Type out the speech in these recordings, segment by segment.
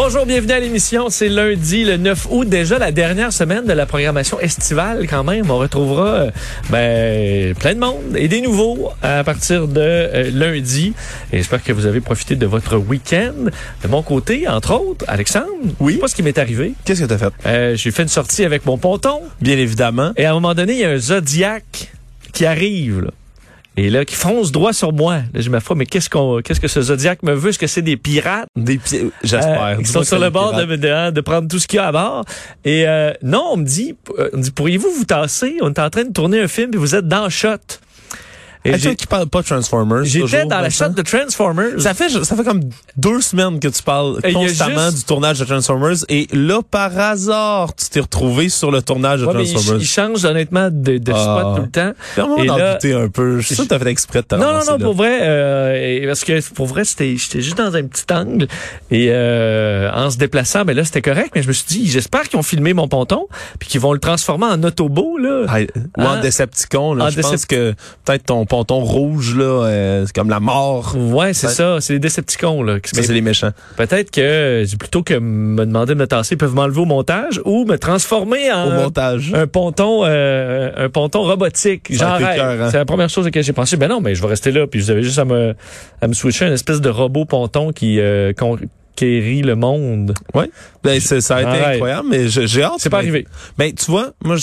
Bonjour, bienvenue à l'émission. C'est lundi, le 9 août, déjà la dernière semaine de la programmation estivale quand même. On retrouvera euh, ben, plein de monde et des nouveaux à partir de euh, lundi. Et j'espère que vous avez profité de votre week-end. De mon côté, entre autres, Alexandre, oui. pas ce qui m'est arrivé. Qu'est-ce que t'as fait? Euh, J'ai fait une sortie avec mon ponton. Bien évidemment. Et à un moment donné, il y a un Zodiac qui arrive. Là. Et là, qui fonce droit sur moi. Là, je me mais qu'est-ce qu'on, qu'est-ce que ce Zodiac me veut? Est-ce que c'est des pirates? Des pi j'espère. Euh, qui sont sur le bord de, de, de, prendre tout ce qu'il y a à bord. Et euh, non, on me dit, euh, on me dit, pourriez-vous vous tasser? On est en train de tourner un film et vous êtes dans le shot. Et hey, qui parle pas Transformers. J'étais dans la shot de Transformers. Ça fait, ça fait comme deux semaines que tu parles et constamment juste... du tournage de Transformers. Et là, par hasard, tu t'es retrouvé sur le tournage de ouais, Transformers. Il, il, change honnêtement de, de ah. spot tout le temps. Fais-moi d'en douter un peu. Je suis sûr que t'as fait exprès de Non, non, non, pour vrai, euh, parce que pour vrai, c'était, j'étais juste dans un petit angle. Et euh, en se déplaçant, ben là, c'était correct. Mais je me suis dit, j'espère qu'ils ont filmé mon ponton, puis qu'ils vont le transformer en autobo, là. Ah, ou en Hein? Decepticon, là. En je pense que peut-être ton ponton rouge, là, euh, c'est comme la mort. Ouais, c'est ça. C'est les Decepticons, là. Ça, c'est les méchants. Peut-être que, plutôt que me demander de me tasser, ils peuvent m'enlever au montage ou me transformer en Au montage. un ponton, euh, un ponton robotique. Rêve. écœurant. C'est la première chose à laquelle j'ai pensé. Ben non, mais je vais rester là. Puis vous avez juste à me, à me switcher un espèce de robot ponton qui euh, conquérit le monde. Ouais. Ben, ça a été incroyable, mais j'ai hâte. C'est pas mais- arrivé. Ben, tu vois, moi,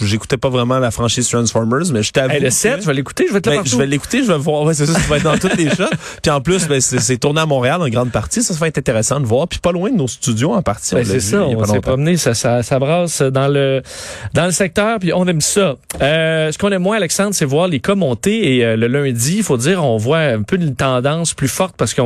j'écoutais pas vraiment la franchise Transformers, mais je t'avoue. Hey, le que- 7, je vais l'écouter. Je vais là Ben, partout. je vais l'écouter, je vais voir. Ouais, c'est ça, ça va être dans toutes les shots. Puis en plus, ben, c'est tourné à Montréal en grande partie. Ça, ça va être intéressant de voir. Puis pas loin de nos studios en partie. Ben, c'est ça, on s'est promené, ça, ça, ça brasse dans le dans le secteur, puis on aime ça. Euh, ce qu'on aime moins, Alexandre, c'est voir les cas monter. Et euh, le lundi, il faut dire, on voit un peu une tendance plus forte parce qu'on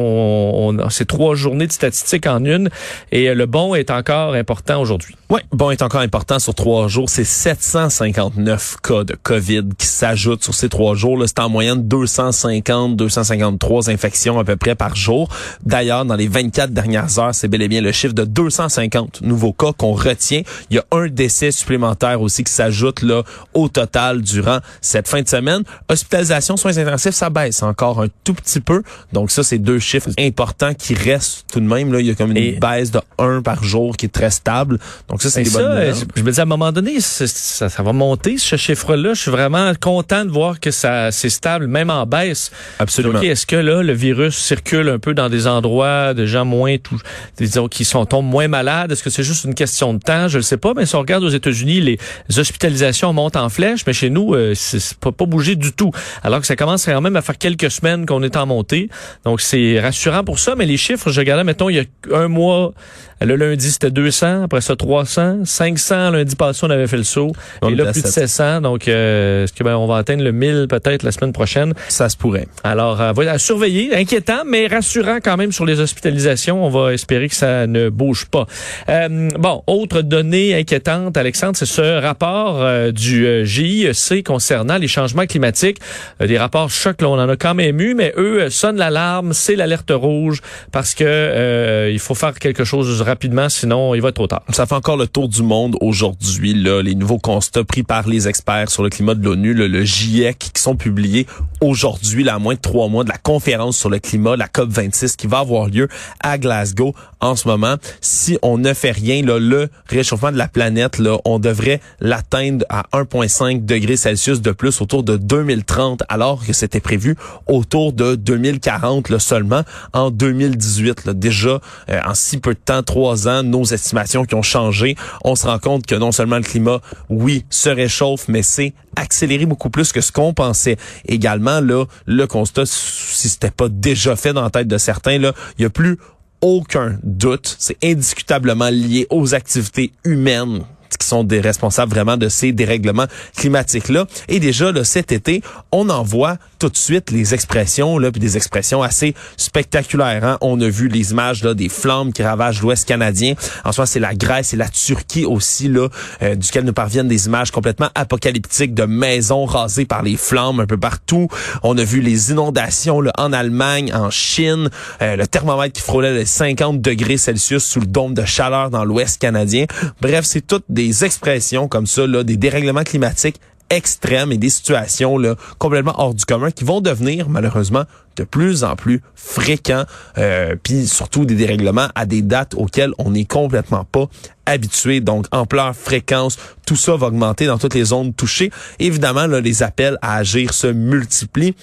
on, c'est trois journées de statistiques en une. Et euh, le bon est encore important aujourd'hui. Oui, bon est encore important sur trois jours. C'est 759 cas de COVID qui s'ajoutent sur ces trois jours. C'est en moyenne 250, 253 infections à peu près par jour. D'ailleurs, dans les 24 dernières heures, c'est bel et bien le chiffre de 250 nouveaux cas qu'on retient. Il y a un décès supplémentaire aussi qui s'ajoute là au total durant cette fin de semaine. Hospitalisation, soins intensifs, ça baisse encore un tout petit peu. Donc ça, c'est deux chiffres importants qui restent tout de même. Là, il y a comme une Et- baisse de 1 par jour qui est très stable. Donc ça, c'est des ça, bonnes nouvelles. je me dis à un moment donné, ça, ça va monter ce chiffre-là. Je suis vraiment content de voir que ça c'est stable, même en baisse. Absolument. Est-ce que là, le virus circule un peu dans des endroits de gens moins tout, disons, qui sont tombent moins malades? Est-ce que c'est juste une question de temps? Je ne sais pas, mais si on regarde aux États-Unis, les hospitalisations montent en flèche, mais chez nous, euh, c'est pas, pas bougé du tout. Alors que ça commence quand même à faire quelques semaines qu'on est en montée. Donc, c'est rassurant pour ça, mais les chiffres, je mettons, il y a un mois, le lundi, c'était 200, après ça, 300, 500, lundi passé, on avait fait le saut. Et là, plus de 700. 700. Donc, euh, est-ce que ben, on va atteindre le 1000 peut-être la semaine prochaine? Ça se pourrait. Alors, euh, voilà, à surveiller. Inquiétant, mais rassurant quand même sur les hospitalisations. On va espérer que ça ne bouge pas. Euh, bon, autre donnée inquiétante, Alexandre, c'est ce rapport euh, du euh, GIEC concernant les changements climatiques. Euh, des rapports chocs, là, on en a quand même eu, mais eux sonnent l'alarme, c'est l'alerte rouge parce que euh, il faut faire quelque chose rapidement, sinon il va être trop tard. Ça fait encore le tour du monde aujourd'hui, là, les nouveaux constats pris par les experts sur le climat de l'ONU, le, GIEC, qui sont publiés aujourd'hui, à moins de trois mois de la conférence sur le climat, la COP26, qui va avoir lieu à Glasgow en ce moment. Si on ne fait rien, là, le réchauffement de la planète, là, on devrait l'atteindre à 1,5 degrés Celsius de plus autour de 2030, alors que c'était prévu autour de 2040 là, seulement en 2018. là. Déjà euh, en si peu de temps, trois ans, nos estimations qui ont changé. On se rend compte que non seulement le climat, oui, se réchauffe, mais c'est accéléré beaucoup plus que ce qu'on pensait. Également, là, le constat, si c'était pas déjà fait dans la tête de certains, là, il y a plus aucun doute. C'est indiscutablement lié aux activités humaines qui sont des responsables vraiment de ces dérèglements climatiques-là. Et déjà, là, cet été, on en voit tout de suite les expressions, là, puis des expressions assez spectaculaires. Hein. On a vu les images là, des flammes qui ravagent l'Ouest canadien. En soi, c'est la Grèce et la Turquie aussi, là, euh, duquel nous parviennent des images complètement apocalyptiques de maisons rasées par les flammes un peu partout. On a vu les inondations là, en Allemagne, en Chine, euh, le thermomètre qui frôlait les 50 degrés Celsius sous le dôme de chaleur dans l'Ouest canadien. Bref, c'est toutes des des expressions comme ça, là, des dérèglements climatiques extrêmes et des situations là, complètement hors du commun qui vont devenir malheureusement de plus en plus fréquents, euh, puis surtout des dérèglements à des dates auxquelles on n'est complètement pas habitué. Donc ampleur, fréquence, tout ça va augmenter dans toutes les zones touchées. Évidemment, là, les appels à agir se multiplient.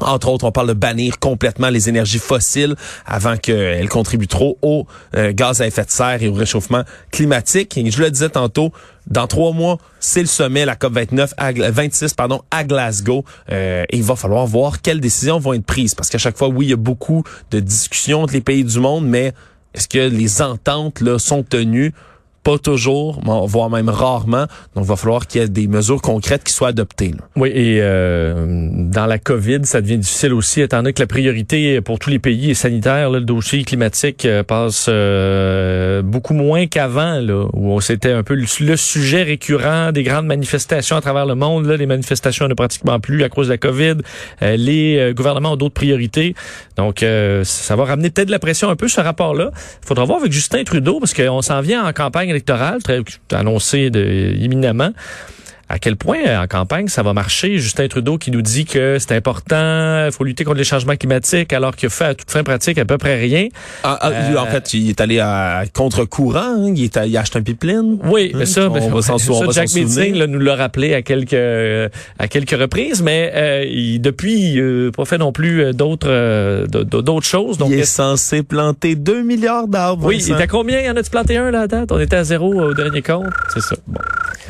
Entre autres, on parle de bannir complètement les énergies fossiles avant qu'elles contribuent trop au euh, gaz à effet de serre et au réchauffement climatique. Et je le disais tantôt, dans trois mois, c'est le sommet, la COP 29, à, 26 pardon, à Glasgow. Euh, et il va falloir voir quelles décisions vont être prises. Parce qu'à chaque fois, oui, il y a beaucoup de discussions entre les pays du monde, mais est-ce que les ententes là, sont tenues? Pas toujours, voire même rarement. Donc, il va falloir qu'il y ait des mesures concrètes qui soient adoptées. Oui, et euh, dans la COVID, ça devient difficile aussi, étant donné que la priorité pour tous les pays est sanitaire. Là, le dossier climatique euh, passe euh, beaucoup moins qu'avant, où c'était un peu le, sujet récurrent des grandes manifestations à travers le monde. Là, les manifestations ne pratiquement plus à cause de la COVID. les gouvernements ont d'autres priorités. Donc, ça va ramener peut-être de la pression un peu, ce rapport-là. Il faudra voir avec Justin Trudeau, parce qu'on s'en vient en campagne électorale, très annoncé de, imminemment à quel point euh, en campagne ça va marcher. Justin Trudeau qui nous dit que c'est important, il faut lutter contre les changements climatiques, alors qu'il fait à toute fin pratique à peu près rien. Ah, ah, euh, en fait, il est allé à contre-courant, hein. il, est il a acheté un pipeline. Oui, mais ça, on, va s'en souvenir. Jack Meeting nous l'a rappelé à quelques à quelques reprises, mais euh, il, depuis, euh, pas fait non plus d'autres d'autres choses. Donc, il est censé planter 2 milliards d'arbres. Oui, il était combien? Il en a-tu planté un là à date? On était à zéro au dernier compte. C'est ça. Bon.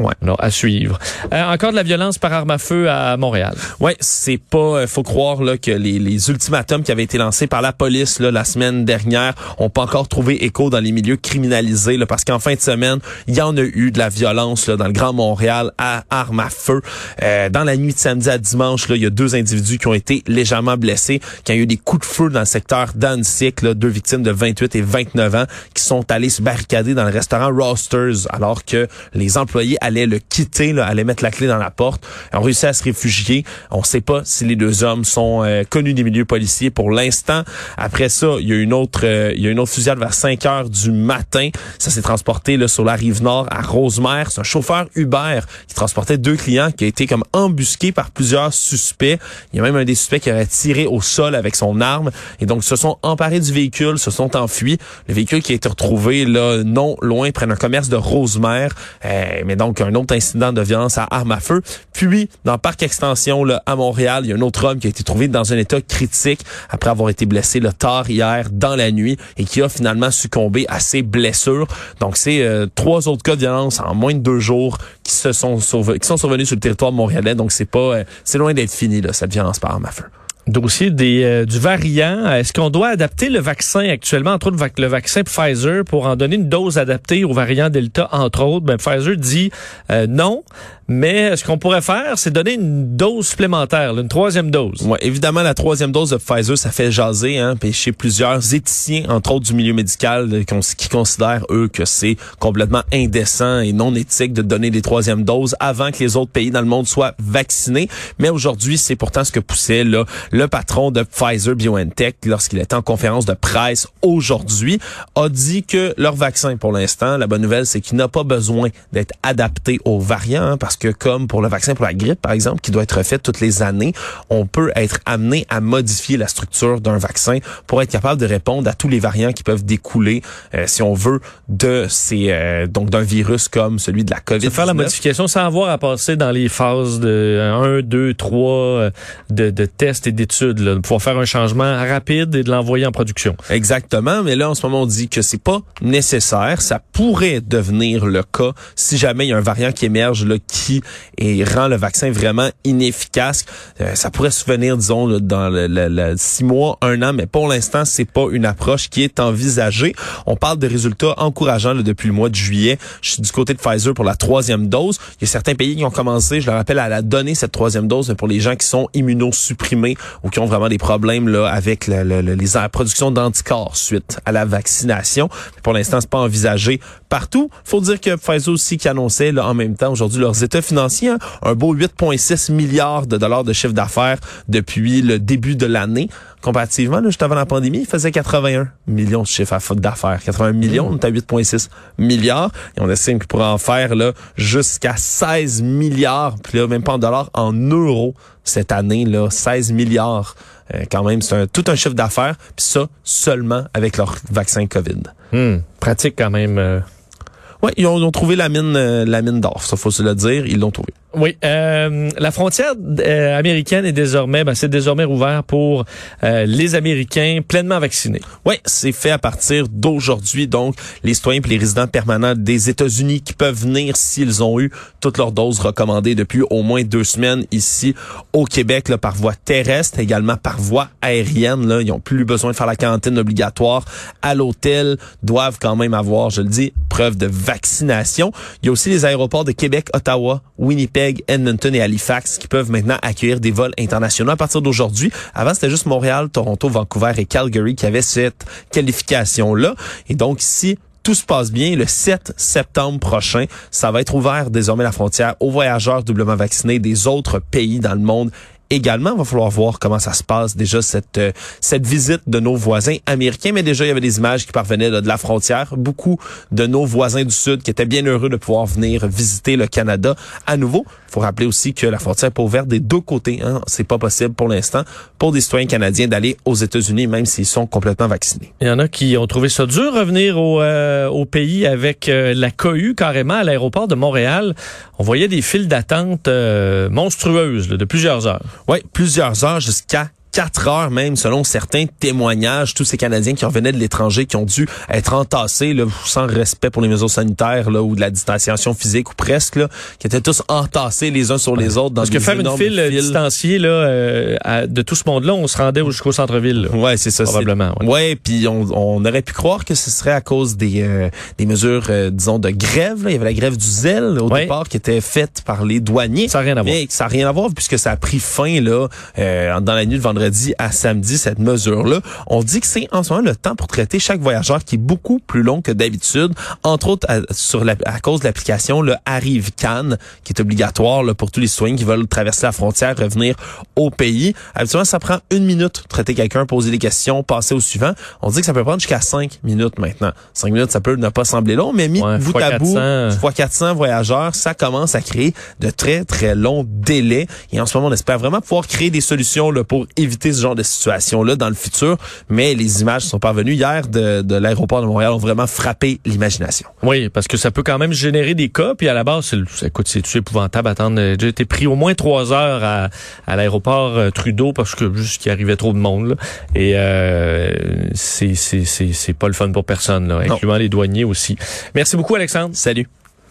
Ouais. Alors, à suivre. Euh, encore de la violence par arme à feu à Montréal. Ouais, c'est pas, euh, faut croire là que les, ultimatums qui avaient été lancés par la police là, la semaine dernière ont pas encore trouvé écho dans les milieux criminalisés là, parce qu'en fin de semaine, il y en a eu de la violence là, dans le Grand Montréal à arme à feu. Euh, dans la nuit de samedi à dimanche, là, il y a deux individus qui ont été légèrement blessés, qui ont eu des coups de feu dans le secteur d'Annecy, deux victimes de 28 et 29 ans qui sont allés se barricader dans le restaurant Rosters alors que les employés allaient le quitter, là, allaient mettre la clé dans la porte. On réussit à se réfugier. On ne sait pas si les deux hommes sont euh, connus des milieux policiers pour l'instant. Après ça, il y a une autre, euh, il y a une autre fusillade vers 5 heures du matin. Ça s'est transporté là, sur la rive nord à Rosemère. C'est un chauffeur Uber qui transportait deux clients qui a été comme embusqué par plusieurs suspects. Il y a même un des suspects qui aurait tiré au sol avec son arme et donc se sont emparés du véhicule, se sont enfuis. Le véhicule qui a été retrouvé là non loin près d'un commerce de Rosemère, euh, mais donc un autre incident de violence à arme à feu. Puis, dans parc extension là, à Montréal, il y a un autre homme qui a été trouvé dans un état critique après avoir été blessé le tard hier dans la nuit et qui a finalement succombé à ses blessures. Donc, c'est euh, trois autres cas de violence en moins de deux jours qui se sont qui sont survenus sur le territoire montréalais. Donc, c'est pas, euh, c'est loin d'être fini là, cette violence par arme à feu dossier des, euh, du variant. Est-ce qu'on doit adapter le vaccin actuellement, entre autres le vaccin Pfizer, pour en donner une dose adaptée au variant Delta, entre autres? Ben, Pfizer dit euh, non, mais ce qu'on pourrait faire, c'est donner une dose supplémentaire, une troisième dose. Ouais, évidemment, la troisième dose de Pfizer, ça fait jaser, hein, puis chez plusieurs éthiciens, entre autres du milieu médical, qui considèrent, eux, que c'est complètement indécent et non éthique de donner des troisièmes doses avant que les autres pays dans le monde soient vaccinés. Mais aujourd'hui, c'est pourtant ce que poussait là le patron de Pfizer BioNTech, lorsqu'il était en conférence de presse aujourd'hui, a dit que leur vaccin, pour l'instant, la bonne nouvelle, c'est qu'il n'a pas besoin d'être adapté aux variants, hein, parce que comme pour le vaccin pour la grippe, par exemple, qui doit être fait toutes les années, on peut être amené à modifier la structure d'un vaccin pour être capable de répondre à tous les variants qui peuvent découler, euh, si on veut, de ces euh, donc d'un virus comme celui de la COVID. -19. Faire la modification sans avoir à passer dans les phases de 1, 2, 3 de, de tests et des d'étude, de pouvoir faire un changement rapide et de l'envoyer en production. Exactement, mais là en ce moment on dit que c'est pas nécessaire, ça pourrait devenir le cas si jamais il y a un variant qui émerge là, qui et rend le vaccin vraiment inefficace. Euh, ça pourrait se venir disons dans le, le, six mois, un an, mais pour l'instant c'est pas une approche qui est envisagée. On parle de résultats encourageants depuis le mois de juillet. Je suis du côté de Pfizer pour la troisième dose. Il y a certains pays qui ont commencé, je le rappelle, à la donner cette troisième dose pour les gens qui sont immunosupprimés ou qui ont vraiment des problèmes là avec le, les, la production d'anticorps suite à la vaccination. pour l'instant, c'est pas envisagé partout. Faut dire que Pfizer aussi qui annonçait là, en même temps aujourd'hui leurs états financiers, hein. un beau 8,6 milliards de dollars de chiffre d'affaires depuis le début de l'année. Comparativement, là, juste avant la pandémie, il faisait 81 millions de chiffre d'affaires. 81 millions, on est à 8,6 milliards. Et on estime qu'il pourrait en faire là jusqu'à 16 milliards, puis là, même pas en dollars, en euros cette année, là, 16 milliards. Euh, quand même, c'est tout un chiffre d'affaires, puis ça seulement avec leur vaccin COVID. Hmm, pratique quand même. Euh. Oui, ils ont, trouvé la mine, euh, la mine d'or, ça faut se le dire, ils l'ont trouvé. Oui, euh, la frontière euh, américaine est désormais, ben, c'est désormais ouvert pour euh, les Américains pleinement vaccinés. Oui, c'est fait à partir d'aujourd'hui. Donc, les citoyens et les résidents permanents des États-Unis qui peuvent venir s'ils ont eu toutes leurs doses recommandées depuis au moins deux semaines ici au Québec, là, par voie terrestre, également par voie aérienne. Là, ils n'ont plus besoin de faire la quarantaine obligatoire à l'hôtel, doivent quand même avoir, je le dis, preuve de vaccination. Il y a aussi les aéroports de Québec, Ottawa, Winnipeg Edmonton et Halifax qui peuvent maintenant accueillir des vols internationaux à partir d'aujourd'hui. Avant, c'était juste Montréal, Toronto, Vancouver et Calgary qui avaient cette qualification-là. Et donc, ici, tout se passe bien, le 7 septembre prochain, ça va être ouvert désormais la frontière aux voyageurs doublement vaccinés des autres pays dans le monde également. Il va falloir voir comment ça se passe déjà cette euh, cette visite de nos voisins américains. Mais déjà, il y avait des images qui parvenaient de la frontière. Beaucoup de nos voisins du Sud qui étaient bien heureux de pouvoir venir visiter le Canada à nouveau. Il faut rappeler aussi que la frontière est pas ouverte des deux côtés. Hein. C'est pas possible pour l'instant pour des citoyens canadiens d'aller aux États-Unis, même s'ils sont complètement vaccinés. Il y en a qui ont trouvé ça dur revenir au, euh, au pays avec euh, la cohue carrément à l'aéroport de Montréal. On voyait des files d'attente monstrueuses de plusieurs heures. Oui, plusieurs heures jusqu'à quatre heures même, selon certains témoignages, tous ces Canadiens qui revenaient de l'étranger, qui ont dû être entassés, là, sans respect pour les mesures sanitaires, là, ou de la distanciation physique, ou presque, là, qui étaient tous entassés les uns sur les autres. Dans Parce que faire une file euh, distanciée là, euh, de tout ce monde-là, on se rendait jusqu'au centre-ville. Ouais, c'est ça. Probablement. Ouais, puis on, on, aurait pu croire que ce serait à cause des, euh, des mesures, disons, de grève. Là. Il y avait la grève du zèle au départ qui était faite par les douaniers. Ça n'a rien à voir. Mais ça n'a rien à voir puisque ça a pris fin là dans la nuit de vendredi à samedi, cette mesure-là. On dit que c'est en ce moment le temps pour traiter chaque voyageur qui est beaucoup plus long que d'habitude, entre autres à, sur la, à cause de l'application le Arrive Cannes, qui est obligatoire là, pour tous les citoyens qui veulent traverser la frontière, revenir au pays. Habituellement, ça prend une minute traiter quelqu'un, poser des questions, passer au suivant. On dit que ça peut prendre jusqu'à cinq minutes maintenant. Cinq minutes, ça peut ne pas sembler long, mais mis bout à bout, fois 400 voyageurs, ça commence à créer de très, très longs délais. Et en ce moment, on espère vraiment pouvoir créer des solutions là, pour éviter ce genre de situation-là dans le futur. Mais les images qui sont parvenues hier de, de l'aéroport de Montréal ont vraiment frappé l'imagination. Oui, parce que ça peut quand même générer des cas. Puis à la base, c'est, écoute, c'est épouvantable attendre. J'ai été pris au moins trois heures à, à l'aéroport euh, Trudeau parce que juste qu'il arrivait trop de monde. Là. Et euh, c'est, c'est, c'est, c'est pas le fun pour personne, là, incluant les douaniers aussi. Merci beaucoup, Alexandre. Salut.